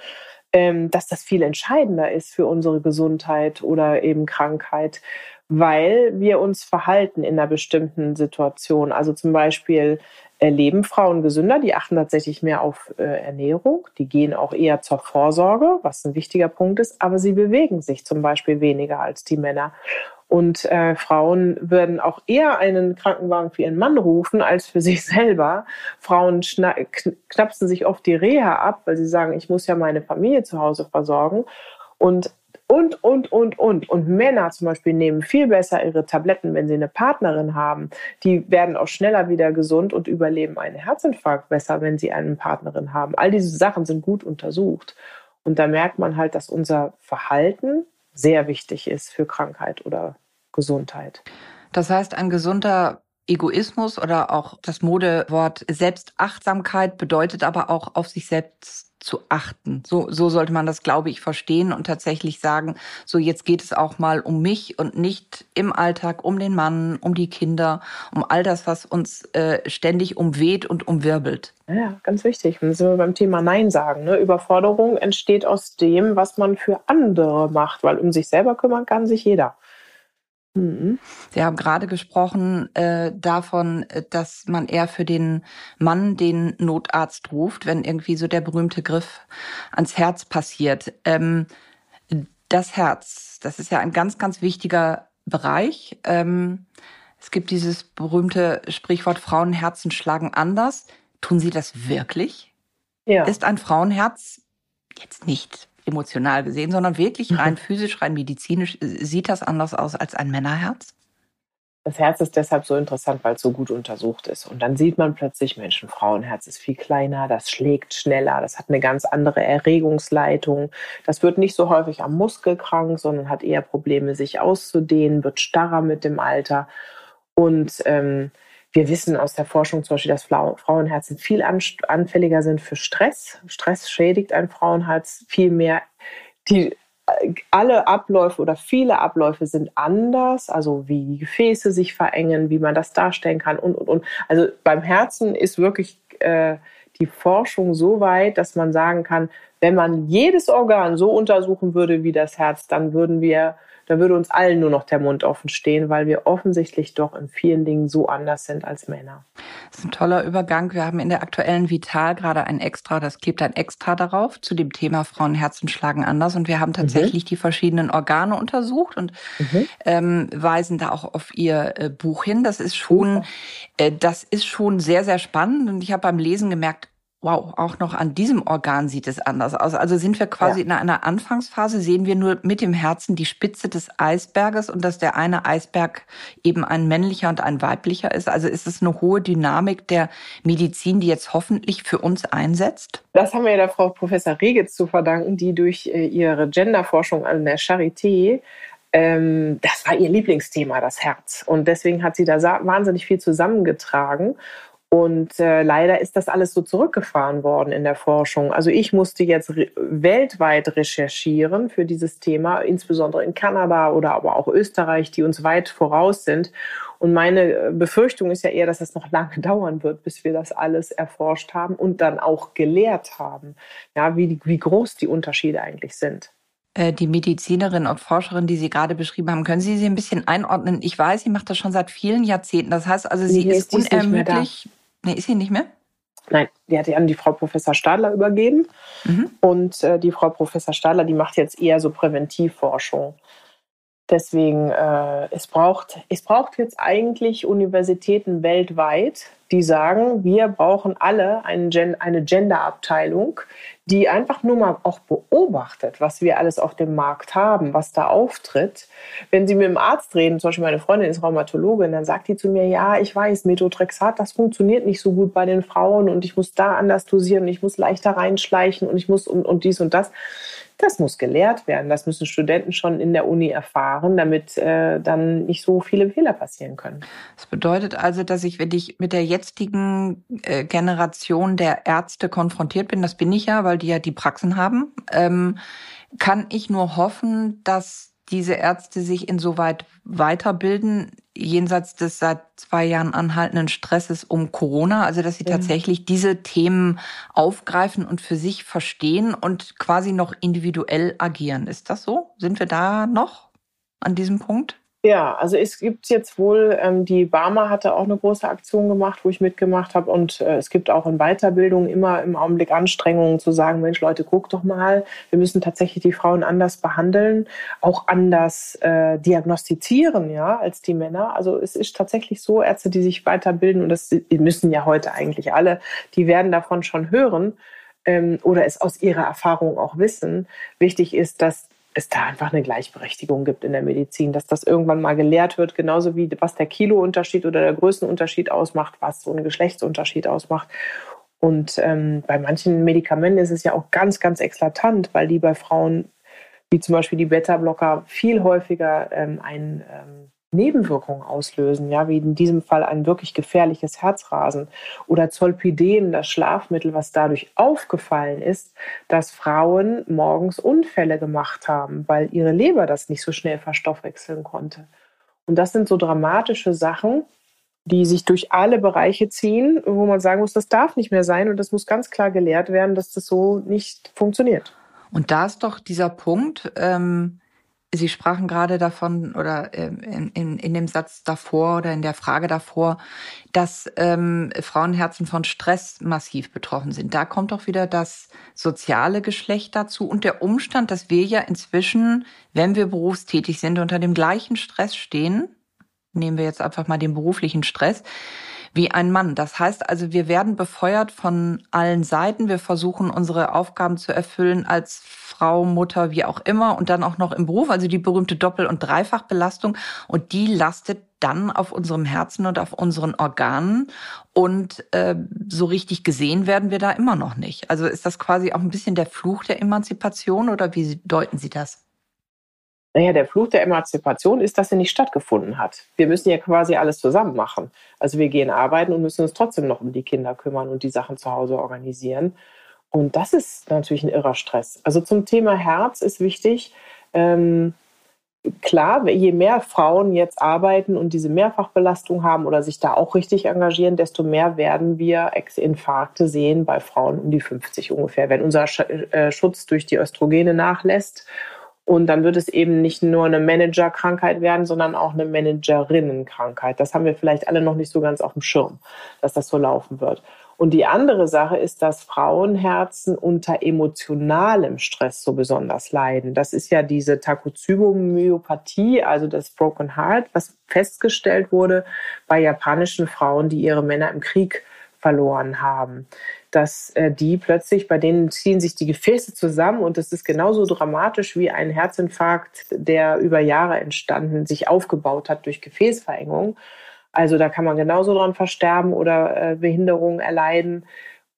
ähm, dass das viel entscheidender ist für unsere Gesundheit oder eben Krankheit, weil wir uns verhalten in einer bestimmten Situation. Also zum Beispiel leben Frauen gesünder, die achten tatsächlich mehr auf äh, Ernährung, die gehen auch eher zur Vorsorge, was ein wichtiger Punkt ist, aber sie bewegen sich zum Beispiel weniger als die Männer. Und äh, Frauen würden auch eher einen Krankenwagen für ihren Mann rufen als für sich selber. Frauen knapsen sich oft die Reha ab, weil sie sagen, ich muss ja meine Familie zu Hause versorgen. Und und, und, und, und. Und Männer zum Beispiel nehmen viel besser ihre Tabletten, wenn sie eine Partnerin haben. Die werden auch schneller wieder gesund und überleben einen Herzinfarkt besser, wenn sie eine Partnerin haben. All diese Sachen sind gut untersucht. Und da merkt man halt, dass unser Verhalten sehr wichtig ist für Krankheit oder Gesundheit. Das heißt, ein gesunder Egoismus oder auch das Modewort Selbstachtsamkeit bedeutet aber auch auf sich selbst zu achten. So, so sollte man das, glaube ich, verstehen und tatsächlich sagen, so jetzt geht es auch mal um mich und nicht im Alltag um den Mann, um die Kinder, um all das, was uns äh, ständig umweht und umwirbelt. Ja, ganz wichtig. Und sind wir beim Thema Nein sagen. Ne? Überforderung entsteht aus dem, was man für andere macht, weil um sich selber kümmern kann sich jeder. Mhm. Sie haben gerade gesprochen äh, davon, äh, dass man eher für den Mann den Notarzt ruft, wenn irgendwie so der berühmte Griff ans Herz passiert. Ähm, das Herz, das ist ja ein ganz, ganz wichtiger Bereich. Ähm, es gibt dieses berühmte Sprichwort, Frauenherzen schlagen anders. Tun Sie das wirklich? Ja. Ist ein Frauenherz jetzt nicht emotional gesehen, sondern wirklich rein mhm. physisch, rein medizinisch, sieht das anders aus als ein Männerherz? Das Herz ist deshalb so interessant, weil es so gut untersucht ist. Und dann sieht man plötzlich, Mensch, ein Frauenherz ist viel kleiner, das schlägt schneller, das hat eine ganz andere Erregungsleitung. Das wird nicht so häufig am Muskel krank, sondern hat eher Probleme, sich auszudehnen, wird starrer mit dem Alter. Und ähm, wir wissen aus der Forschung zum Beispiel, dass Frauenherzen viel anfälliger sind für Stress. Stress schädigt ein Frauenherz viel mehr. Die, alle Abläufe oder viele Abläufe sind anders, also wie die Gefäße sich verengen, wie man das darstellen kann und, und, und. Also beim Herzen ist wirklich äh, die Forschung so weit, dass man sagen kann, wenn man jedes Organ so untersuchen würde wie das Herz, dann würden wir da würde uns allen nur noch der Mund offen stehen, weil wir offensichtlich doch in vielen Dingen so anders sind als Männer. Das ist ein toller Übergang. Wir haben in der aktuellen Vital gerade ein Extra, das klebt ein Extra darauf zu dem Thema Frauenherzen schlagen anders. Und wir haben tatsächlich mhm. die verschiedenen Organe untersucht und mhm. ähm, weisen da auch auf ihr äh, Buch hin. Das ist schon, äh, das ist schon sehr, sehr spannend. Und ich habe beim Lesen gemerkt, Wow, auch noch an diesem Organ sieht es anders aus. Also sind wir quasi ja. in einer Anfangsphase, sehen wir nur mit dem Herzen die Spitze des Eisberges und dass der eine Eisberg eben ein männlicher und ein weiblicher ist. Also ist es eine hohe Dynamik der Medizin, die jetzt hoffentlich für uns einsetzt? Das haben wir ja der Frau Professor Regetz zu verdanken, die durch äh, ihre Genderforschung an der Charité ähm, das war ihr Lieblingsthema, das Herz. Und deswegen hat sie da wahnsinnig viel zusammengetragen. Und äh, leider ist das alles so zurückgefahren worden in der Forschung. Also ich musste jetzt re weltweit recherchieren für dieses Thema, insbesondere in Kanada oder aber auch Österreich, die uns weit voraus sind. Und meine äh, Befürchtung ist ja eher, dass es noch lange dauern wird, bis wir das alles erforscht haben und dann auch gelehrt haben, ja, wie, wie groß die Unterschiede eigentlich sind äh, die Medizinerin und Forscherin, die Sie gerade beschrieben haben, können Sie sie ein bisschen einordnen? Ich weiß, sie macht das schon seit vielen Jahrzehnten. Das heißt also, sie ist, ist unermüdlich Nee, ist sie nicht mehr? Nein, die hat die an die Frau Professor Stadler übergeben. Mhm. Und äh, die Frau Professor Stadler, die macht jetzt eher so Präventivforschung. Deswegen, äh, es, braucht, es braucht jetzt eigentlich Universitäten weltweit, die sagen, wir brauchen alle einen Gen eine Gender-Abteilung, die einfach nur mal auch beobachtet, was wir alles auf dem Markt haben, was da auftritt. Wenn Sie mit dem Arzt reden, zum Beispiel meine Freundin ist Rheumatologin, dann sagt die zu mir, ja, ich weiß, Methotrexat, das funktioniert nicht so gut bei den Frauen und ich muss da anders dosieren und ich muss leichter reinschleichen und ich muss und, und dies und das. Das muss gelehrt werden. Das müssen Studenten schon in der Uni erfahren, damit äh, dann nicht so viele Fehler passieren können. Das bedeutet also, dass ich, wenn ich mit der jetzigen äh, Generation der Ärzte konfrontiert bin, das bin ich ja, weil die ja die Praxen haben, ähm, kann ich nur hoffen, dass diese Ärzte sich insoweit weiterbilden, jenseits des seit zwei Jahren anhaltenden Stresses um Corona, also dass Sie ja. tatsächlich diese Themen aufgreifen und für sich verstehen und quasi noch individuell agieren. Ist das so? Sind wir da noch an diesem Punkt? Ja, also es gibt jetzt wohl, ähm, die Barmer hatte auch eine große Aktion gemacht, wo ich mitgemacht habe. Und äh, es gibt auch in Weiterbildung immer im Augenblick Anstrengungen zu sagen, Mensch Leute, guckt doch mal, wir müssen tatsächlich die Frauen anders behandeln, auch anders äh, diagnostizieren, ja, als die Männer. Also es ist tatsächlich so, Ärzte, die sich weiterbilden, und das müssen ja heute eigentlich alle, die werden davon schon hören ähm, oder es aus ihrer Erfahrung auch wissen. Wichtig ist, dass es da einfach eine Gleichberechtigung gibt in der Medizin, dass das irgendwann mal gelehrt wird, genauso wie was der Kilounterschied oder der Größenunterschied ausmacht, was so ein Geschlechtsunterschied ausmacht. Und ähm, bei manchen Medikamenten ist es ja auch ganz, ganz eklatant, weil die bei Frauen, wie zum Beispiel die Beta-Blocker, viel häufiger ähm, ein ähm, Nebenwirkungen auslösen, ja, wie in diesem Fall ein wirklich gefährliches Herzrasen oder Zolpidem, das Schlafmittel, was dadurch aufgefallen ist, dass Frauen morgens Unfälle gemacht haben, weil ihre Leber das nicht so schnell verstoffwechseln konnte. Und das sind so dramatische Sachen, die sich durch alle Bereiche ziehen, wo man sagen muss, das darf nicht mehr sein und das muss ganz klar gelehrt werden, dass das so nicht funktioniert. Und da ist doch dieser Punkt, ähm Sie sprachen gerade davon oder ähm, in, in, in dem Satz davor oder in der Frage davor, dass ähm, Frauenherzen von Stress massiv betroffen sind. Da kommt doch wieder das soziale Geschlecht dazu und der Umstand, dass wir ja inzwischen, wenn wir berufstätig sind, unter dem gleichen Stress stehen. Nehmen wir jetzt einfach mal den beruflichen Stress wie ein Mann. Das heißt also, wir werden befeuert von allen Seiten. Wir versuchen unsere Aufgaben zu erfüllen als Frau, Mutter, wie auch immer und dann auch noch im Beruf, also die berühmte Doppel- und Dreifachbelastung und die lastet dann auf unserem Herzen und auf unseren Organen und äh, so richtig gesehen werden wir da immer noch nicht. Also ist das quasi auch ein bisschen der Fluch der Emanzipation oder wie deuten Sie das? Naja, der Fluch der Emanzipation ist, dass sie nicht stattgefunden hat. Wir müssen ja quasi alles zusammen machen. Also wir gehen arbeiten und müssen uns trotzdem noch um die Kinder kümmern und die Sachen zu Hause organisieren. Und das ist natürlich ein irrer Stress. Also zum Thema Herz ist wichtig, ähm, klar, je mehr Frauen jetzt arbeiten und diese Mehrfachbelastung haben oder sich da auch richtig engagieren, desto mehr werden wir Infarkte sehen bei Frauen um die 50 ungefähr. Wenn unser äh, Schutz durch die Östrogene nachlässt und dann wird es eben nicht nur eine Managerkrankheit werden, sondern auch eine Managerinnenkrankheit. Das haben wir vielleicht alle noch nicht so ganz auf dem Schirm, dass das so laufen wird. Und die andere Sache ist, dass Frauenherzen unter emotionalem Stress so besonders leiden. Das ist ja diese Takotsubo-Myopathie, also das Broken Heart, was festgestellt wurde bei japanischen Frauen, die ihre Männer im Krieg verloren haben. Dass äh, die plötzlich, bei denen ziehen sich die Gefäße zusammen und das ist genauso dramatisch wie ein Herzinfarkt, der über Jahre entstanden, sich aufgebaut hat durch Gefäßverengung. Also da kann man genauso dran versterben oder äh, Behinderungen erleiden.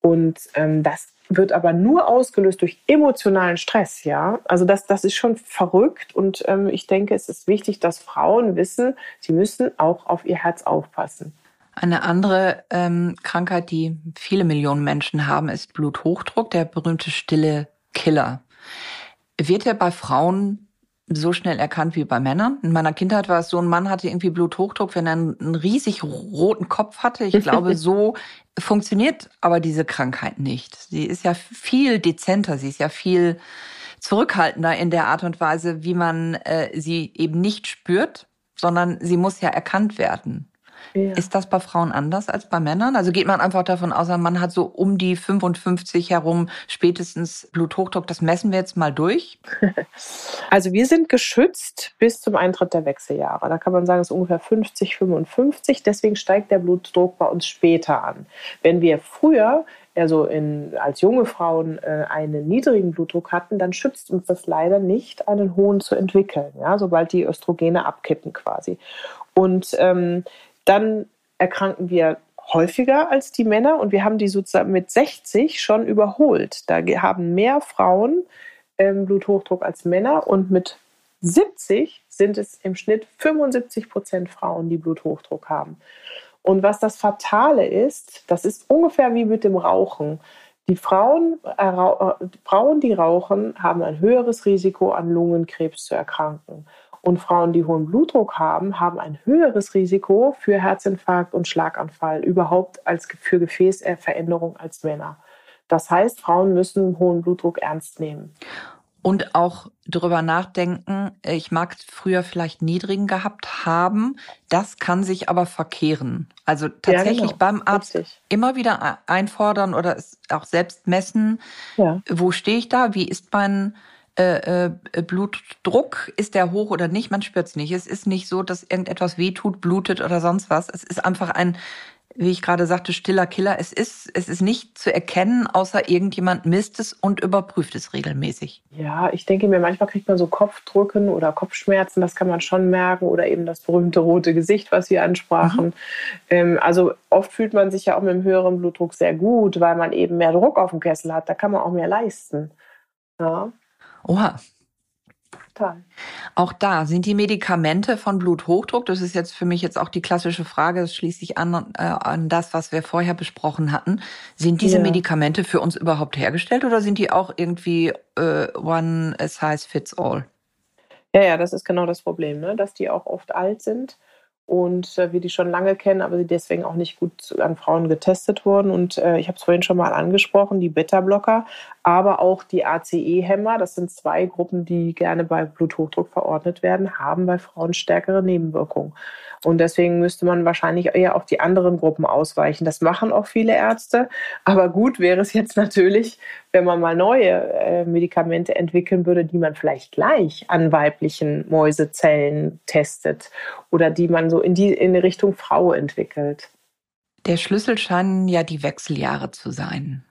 Und ähm, das wird aber nur ausgelöst durch emotionalen Stress, ja. Also das, das ist schon verrückt und ähm, ich denke, es ist wichtig, dass Frauen wissen, sie müssen auch auf ihr Herz aufpassen. Eine andere ähm, Krankheit, die viele Millionen Menschen haben, ist Bluthochdruck, der berühmte stille Killer. Wird er bei Frauen so schnell erkannt wie bei Männern. In meiner Kindheit war es so, ein Mann hatte irgendwie Bluthochdruck, wenn er einen, riesig roten Kopf hatte. Ich glaube, so funktioniert aber diese Krankheit nicht. Sie ist ja viel dezenter, sie ist ja viel zurückhaltender in der Art und Weise, wie man äh, sie eben nicht spürt, sondern sie muss ja erkannt werden. Ja. Ist das bei Frauen anders als bei Männern? Also geht man einfach davon aus, ein Mann hat so um die 55 herum spätestens Bluthochdruck. Das messen wir jetzt mal durch. Also wir sind geschützt bis zum Eintritt der Wechseljahre. Da kann man sagen, es ist ungefähr 50, 55. Deswegen steigt der Blutdruck bei uns später an. Wenn wir früher also in, als junge Frauen äh, einen niedrigen Blutdruck hatten, dann schützt uns das leider nicht, einen hohen zu entwickeln, ja, sobald die Östrogene abkippen quasi. Und ähm, dann erkranken wir häufiger als die Männer und wir haben die sozusagen mit 60 schon überholt. Da haben mehr Frauen ähm, Bluthochdruck als Männer und mit 70 sind es im Schnitt 75 Prozent Frauen, die Bluthochdruck haben. Und was das Fatale ist, das ist ungefähr wie mit dem Rauchen. Die Frauen, äh, Frauen, die rauchen, haben ein höheres Risiko, an Lungenkrebs zu erkranken. Und Frauen, die hohen Blutdruck haben, haben ein höheres Risiko für Herzinfarkt und Schlaganfall überhaupt als für Gefäßveränderung als Männer. Das heißt, Frauen müssen hohen Blutdruck ernst nehmen. Und auch darüber nachdenken, ich mag früher vielleicht niedrigen gehabt haben, das kann sich aber verkehren. Also tatsächlich ja, genau. beim Arzt Richtig. immer wieder einfordern oder es auch selbst messen, ja. wo stehe ich da, wie ist mein äh, äh, Blutdruck, ist der hoch oder nicht, man spürt es nicht. Es ist nicht so, dass irgendetwas wehtut, blutet oder sonst was. Es ist einfach ein wie ich gerade sagte, stiller Killer. Es ist, es ist nicht zu erkennen, außer irgendjemand misst es und überprüft es regelmäßig. Ja, ich denke mir, manchmal kriegt man so Kopfdrücken oder Kopfschmerzen, das kann man schon merken, oder eben das berühmte rote Gesicht, was wir ansprachen. Mhm. Ähm, also oft fühlt man sich ja auch mit einem höheren Blutdruck sehr gut, weil man eben mehr Druck auf dem Kessel hat. Da kann man auch mehr leisten. Ja. Oha. Auch da sind die Medikamente von Bluthochdruck, das ist jetzt für mich jetzt auch die klassische Frage, das schließt sich an, äh, an das, was wir vorher besprochen hatten. Sind diese ja. Medikamente für uns überhaupt hergestellt oder sind die auch irgendwie äh, one size fits all? Ja, ja, das ist genau das Problem, ne? dass die auch oft alt sind und äh, wir die schon lange kennen, aber sie deswegen auch nicht gut an Frauen getestet wurden. Und äh, ich habe es vorhin schon mal angesprochen, die Beta-Blocker, aber auch die ACE-Hämmer, das sind zwei Gruppen, die gerne bei Bluthochdruck verordnet werden, haben bei Frauen stärkere Nebenwirkungen. Und deswegen müsste man wahrscheinlich eher auf die anderen Gruppen ausweichen. Das machen auch viele Ärzte. Aber gut wäre es jetzt natürlich, wenn man mal neue äh, Medikamente entwickeln würde, die man vielleicht gleich an weiblichen Mäusezellen testet oder die man so in die in Richtung Frau entwickelt. Der Schlüssel scheinen ja die Wechseljahre zu sein.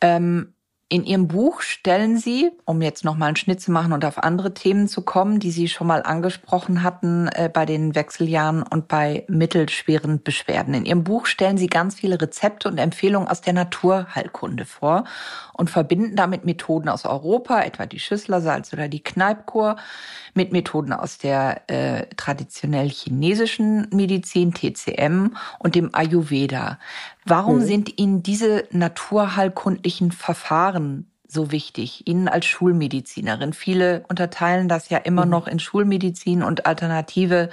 Ähm, in Ihrem Buch stellen Sie, um jetzt nochmal einen Schnitt zu machen und auf andere Themen zu kommen, die Sie schon mal angesprochen hatten äh, bei den Wechseljahren und bei mittelschweren Beschwerden. In Ihrem Buch stellen Sie ganz viele Rezepte und Empfehlungen aus der Naturheilkunde vor und verbinden damit Methoden aus Europa, etwa die Schüsslersalz oder die Kneipkur, mit Methoden aus der äh, traditionell chinesischen Medizin, TCM und dem Ayurveda. Warum mhm. sind Ihnen diese naturheilkundlichen Verfahren so wichtig, Ihnen als Schulmedizinerin? Viele unterteilen das ja immer mhm. noch in Schulmedizin und alternative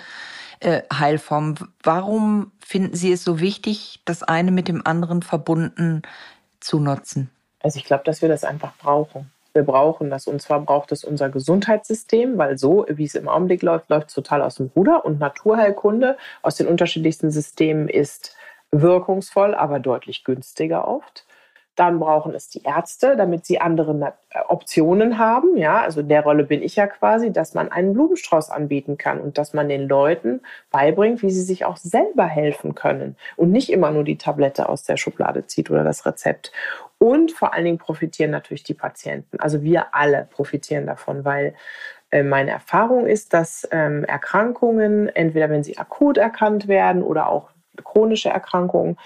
äh, Heilformen. Warum finden Sie es so wichtig, das eine mit dem anderen verbunden zu nutzen? Also ich glaube, dass wir das einfach brauchen. Wir brauchen das. Und zwar braucht es unser Gesundheitssystem, weil so, wie es im Augenblick läuft, läuft es total aus dem Ruder. Und Naturheilkunde aus den unterschiedlichsten Systemen ist wirkungsvoll, aber deutlich günstiger oft. Dann brauchen es die Ärzte, damit sie andere äh, Optionen haben. Ja, also in der Rolle bin ich ja quasi, dass man einen Blumenstrauß anbieten kann und dass man den Leuten beibringt, wie sie sich auch selber helfen können und nicht immer nur die Tablette aus der Schublade zieht oder das Rezept. Und vor allen Dingen profitieren natürlich die Patienten. Also wir alle profitieren davon, weil äh, meine Erfahrung ist, dass ähm, Erkrankungen, entweder wenn sie akut erkannt werden oder auch chronische Erkrankungen,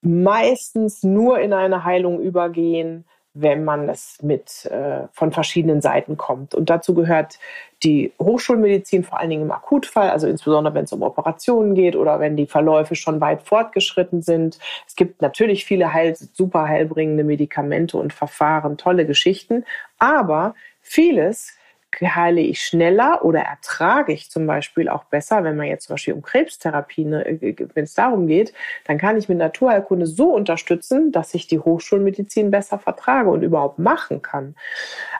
meistens nur in eine Heilung übergehen, wenn man es mit äh, von verschiedenen Seiten kommt. Und dazu gehört die Hochschulmedizin, vor allen Dingen im Akutfall, also insbesondere wenn es um Operationen geht oder wenn die Verläufe schon weit fortgeschritten sind. Es gibt natürlich viele heil, super heilbringende Medikamente und Verfahren, tolle Geschichten, aber vieles heile ich schneller oder ertrage ich zum Beispiel auch besser, wenn man jetzt zum Beispiel um Krebstherapie, ne, wenn es darum geht, dann kann ich mit Naturheilkunde so unterstützen, dass ich die Hochschulmedizin besser vertrage und überhaupt machen kann.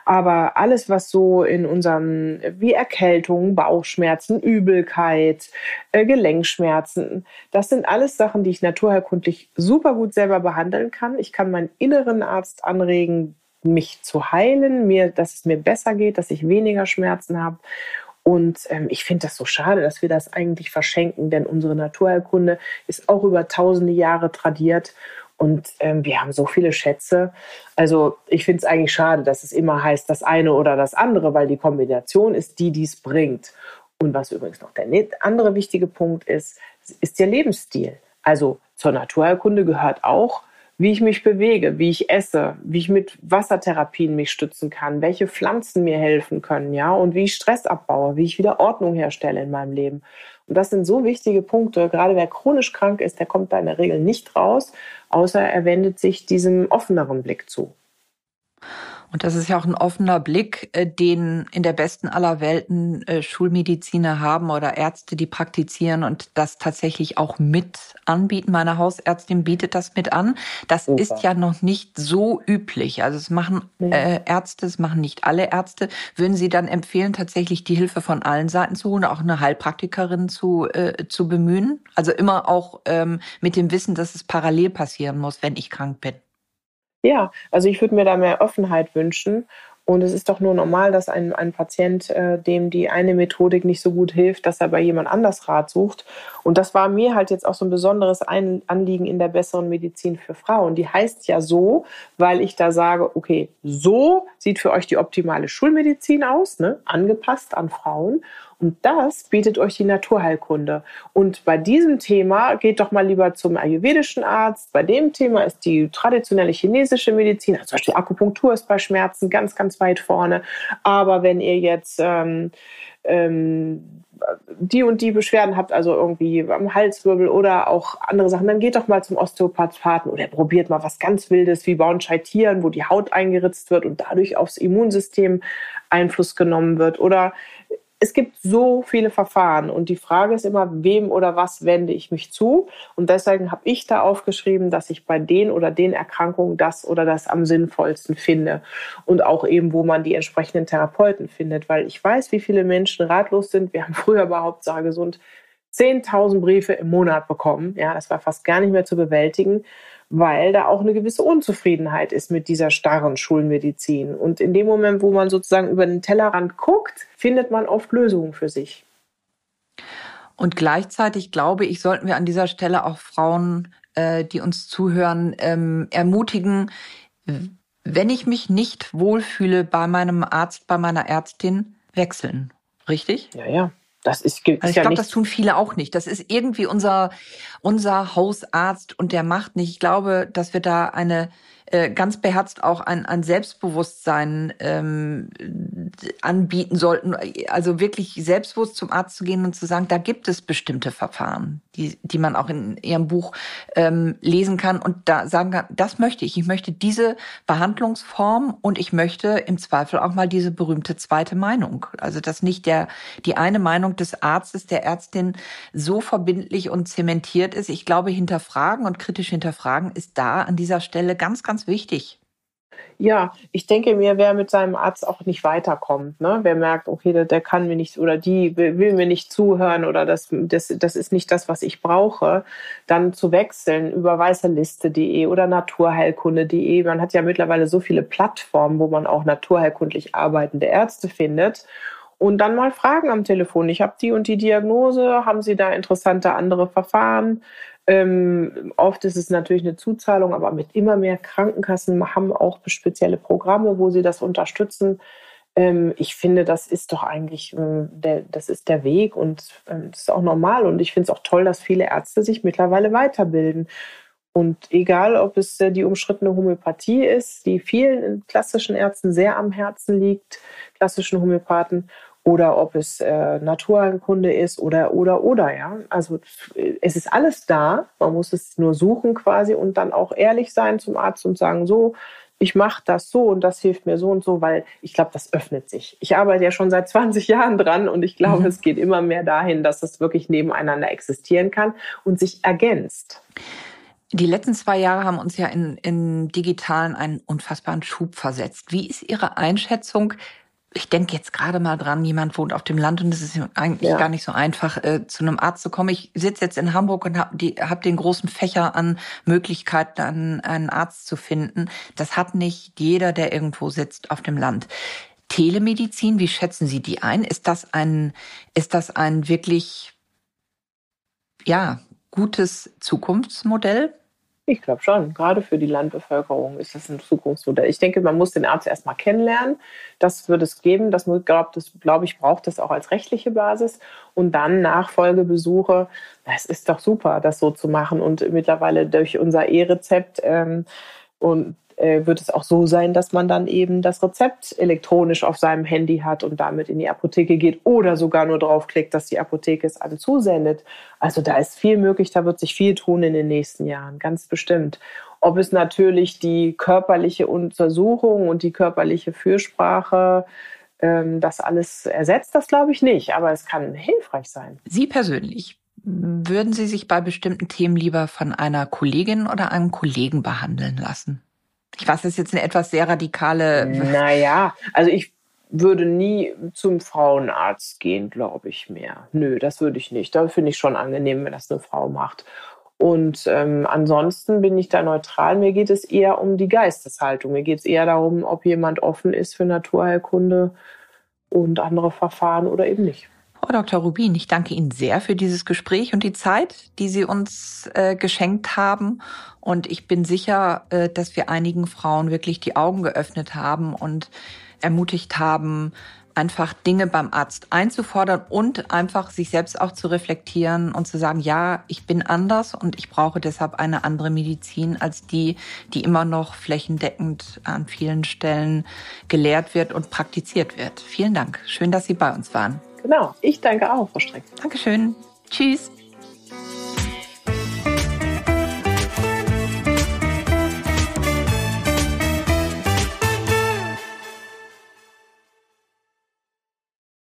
Aber alles, was so in unseren, wie Erkältungen, Bauchschmerzen, Übelkeit, äh, Gelenkschmerzen, das sind alles Sachen, die ich naturheilkundlich super gut selber behandeln kann. Ich kann meinen inneren Arzt anregen, mich zu heilen, mir, dass es mir besser geht, dass ich weniger Schmerzen habe. Und ähm, ich finde das so schade, dass wir das eigentlich verschenken, denn unsere Naturheilkunde ist auch über tausende Jahre tradiert und ähm, wir haben so viele Schätze. Also ich finde es eigentlich schade, dass es immer heißt, das eine oder das andere, weil die Kombination ist die, die es bringt. Und was übrigens noch der andere wichtige Punkt ist, ist der Lebensstil. Also zur Naturheilkunde gehört auch wie ich mich bewege, wie ich esse, wie ich mit Wassertherapien mich stützen kann, welche Pflanzen mir helfen können, ja, und wie ich Stress abbaue, wie ich wieder Ordnung herstelle in meinem Leben. Und das sind so wichtige Punkte. Gerade wer chronisch krank ist, der kommt da in der Regel nicht raus, außer er wendet sich diesem offeneren Blick zu. Und das ist ja auch ein offener Blick, äh, den in der besten aller Welten äh, Schulmediziner haben oder Ärzte, die praktizieren und das tatsächlich auch mit anbieten. Meine Hausärztin bietet das mit an. Das Super. ist ja noch nicht so üblich. Also es machen äh, Ärzte, es machen nicht alle Ärzte. Würden Sie dann empfehlen, tatsächlich die Hilfe von allen Seiten zu holen, auch eine Heilpraktikerin zu, äh, zu bemühen? Also immer auch ähm, mit dem Wissen, dass es parallel passieren muss, wenn ich krank bin. Ja, also ich würde mir da mehr Offenheit wünschen. Und es ist doch nur normal, dass ein, ein Patient, äh, dem die eine Methodik nicht so gut hilft, dass er bei jemand anders Rat sucht. Und das war mir halt jetzt auch so ein besonderes ein Anliegen in der besseren Medizin für Frauen. Die heißt ja so, weil ich da sage, okay, so sieht für euch die optimale Schulmedizin aus, ne? angepasst an Frauen. Und das bietet euch die Naturheilkunde. Und bei diesem Thema geht doch mal lieber zum ayurvedischen Arzt. Bei dem Thema ist die traditionelle chinesische Medizin, also zum Beispiel Akupunktur ist bei Schmerzen ganz, ganz weit vorne. Aber wenn ihr jetzt ähm, ähm, die und die Beschwerden habt, also irgendwie am Halswirbel oder auch andere Sachen, dann geht doch mal zum Osteopathen oder probiert mal was ganz Wildes wie Bauenscheitieren, wo die Haut eingeritzt wird und dadurch aufs Immunsystem Einfluss genommen wird. Oder es gibt so viele Verfahren und die Frage ist immer, wem oder was wende ich mich zu? Und deswegen habe ich da aufgeschrieben, dass ich bei den oder den Erkrankungen das oder das am sinnvollsten finde und auch eben, wo man die entsprechenden Therapeuten findet, weil ich weiß, wie viele Menschen ratlos sind. Wir haben früher bei Hauptsache gesund 10.000 Briefe im Monat bekommen. Ja, das war fast gar nicht mehr zu bewältigen weil da auch eine gewisse Unzufriedenheit ist mit dieser starren Schulmedizin. Und in dem Moment, wo man sozusagen über den Tellerrand guckt, findet man oft Lösungen für sich. Und gleichzeitig glaube ich, sollten wir an dieser Stelle auch Frauen, äh, die uns zuhören, ähm, ermutigen, wenn ich mich nicht wohlfühle bei meinem Arzt, bei meiner Ärztin, wechseln. Richtig? Ja, ja. Das ist, ist also ich ja glaube, das tun viele auch nicht. Das ist irgendwie unser, unser Hausarzt und der macht nicht. Ich glaube, dass wir da eine äh, ganz beherzt auch ein, ein Selbstbewusstsein ähm, anbieten sollten. Also wirklich selbstbewusst zum Arzt zu gehen und zu sagen, da gibt es bestimmte Verfahren, die, die man auch in Ihrem Buch ähm, lesen kann und da sagen kann, das möchte ich. Ich möchte diese Behandlungsform und ich möchte im Zweifel auch mal diese berühmte zweite Meinung. Also dass nicht der, die eine Meinung des Arztes, der Ärztin so verbindlich und zementiert ist. Ich glaube, hinterfragen und kritisch hinterfragen ist da an dieser Stelle ganz, ganz ganz wichtig. Ja, ich denke mir, wer mit seinem Arzt auch nicht weiterkommt, ne? wer merkt, okay, der, der kann mir nicht oder die will, will, mir nicht zuhören oder das, das, das ist nicht das, was ich brauche, dann zu wechseln über weißerliste.de oder naturheilkunde.de. Man hat ja mittlerweile so viele Plattformen, wo man auch naturheilkundlich arbeitende Ärzte findet. Und dann mal fragen am Telefon, ich habe die und die Diagnose, haben Sie da interessante andere Verfahren? Ähm, oft ist es natürlich eine Zuzahlung, aber mit immer mehr Krankenkassen haben auch spezielle Programme, wo sie das unterstützen. Ähm, ich finde, das ist doch eigentlich äh, der, das ist der Weg und ähm, das ist auch normal. Und ich finde es auch toll, dass viele Ärzte sich mittlerweile weiterbilden. Und egal, ob es äh, die umstrittene Homöopathie ist, die vielen klassischen Ärzten sehr am Herzen liegt, klassischen Homöopathen, oder ob es äh, Naturheilkunde ist oder oder oder ja. Also es ist alles da, man muss es nur suchen quasi und dann auch ehrlich sein zum Arzt und sagen so, ich mache das so und das hilft mir so und so, weil ich glaube, das öffnet sich. Ich arbeite ja schon seit 20 Jahren dran und ich glaube, mhm. es geht immer mehr dahin, dass es wirklich nebeneinander existieren kann und sich ergänzt. Die letzten zwei Jahre haben uns ja in, in Digitalen einen unfassbaren Schub versetzt. Wie ist Ihre Einschätzung? Ich denke jetzt gerade mal dran, jemand wohnt auf dem Land und es ist eigentlich ja. gar nicht so einfach, äh, zu einem Arzt zu kommen. Ich sitze jetzt in Hamburg und habe hab den großen Fächer an Möglichkeiten, an einen Arzt zu finden. Das hat nicht jeder, der irgendwo sitzt auf dem Land. Telemedizin, wie schätzen Sie die ein? Ist das ein, ist das ein wirklich, ja, gutes Zukunftsmodell? Ich glaube schon. Gerade für die Landbevölkerung ist das ein Zukunftsmodell. Ich denke, man muss den Arzt erstmal kennenlernen. Das wird es geben. Das glaube glaub ich, braucht es auch als rechtliche Basis. Und dann Nachfolgebesuche. Es ist doch super, das so zu machen. Und mittlerweile durch unser E-Rezept ähm, und äh, wird es auch so sein, dass man dann eben das Rezept elektronisch auf seinem Handy hat und damit in die Apotheke geht oder sogar nur draufklickt, dass die Apotheke es einem zusendet. Also da ist viel möglich, da wird sich viel tun in den nächsten Jahren, ganz bestimmt. Ob es natürlich die körperliche Untersuchung und die körperliche Fürsprache ähm, das alles ersetzt, das glaube ich nicht, aber es kann hilfreich sein. Sie persönlich, würden Sie sich bei bestimmten Themen lieber von einer Kollegin oder einem Kollegen behandeln lassen? Ich weiß, das ist jetzt eine etwas sehr radikale. Naja, also ich würde nie zum Frauenarzt gehen, glaube ich mehr. Nö, das würde ich nicht. Da finde ich schon angenehm, wenn das eine Frau macht. Und ähm, ansonsten bin ich da neutral. Mir geht es eher um die Geisteshaltung. Mir geht es eher darum, ob jemand offen ist für Naturheilkunde und andere Verfahren oder eben nicht. Frau Dr. Rubin, ich danke Ihnen sehr für dieses Gespräch und die Zeit, die Sie uns äh, geschenkt haben. Und ich bin sicher, äh, dass wir einigen Frauen wirklich die Augen geöffnet haben und ermutigt haben, einfach Dinge beim Arzt einzufordern und einfach sich selbst auch zu reflektieren und zu sagen, ja, ich bin anders und ich brauche deshalb eine andere Medizin als die, die immer noch flächendeckend an vielen Stellen gelehrt wird und praktiziert wird. Vielen Dank. Schön, dass Sie bei uns waren. Genau. Ich danke auch, Frau Streck. Dankeschön. Tschüss.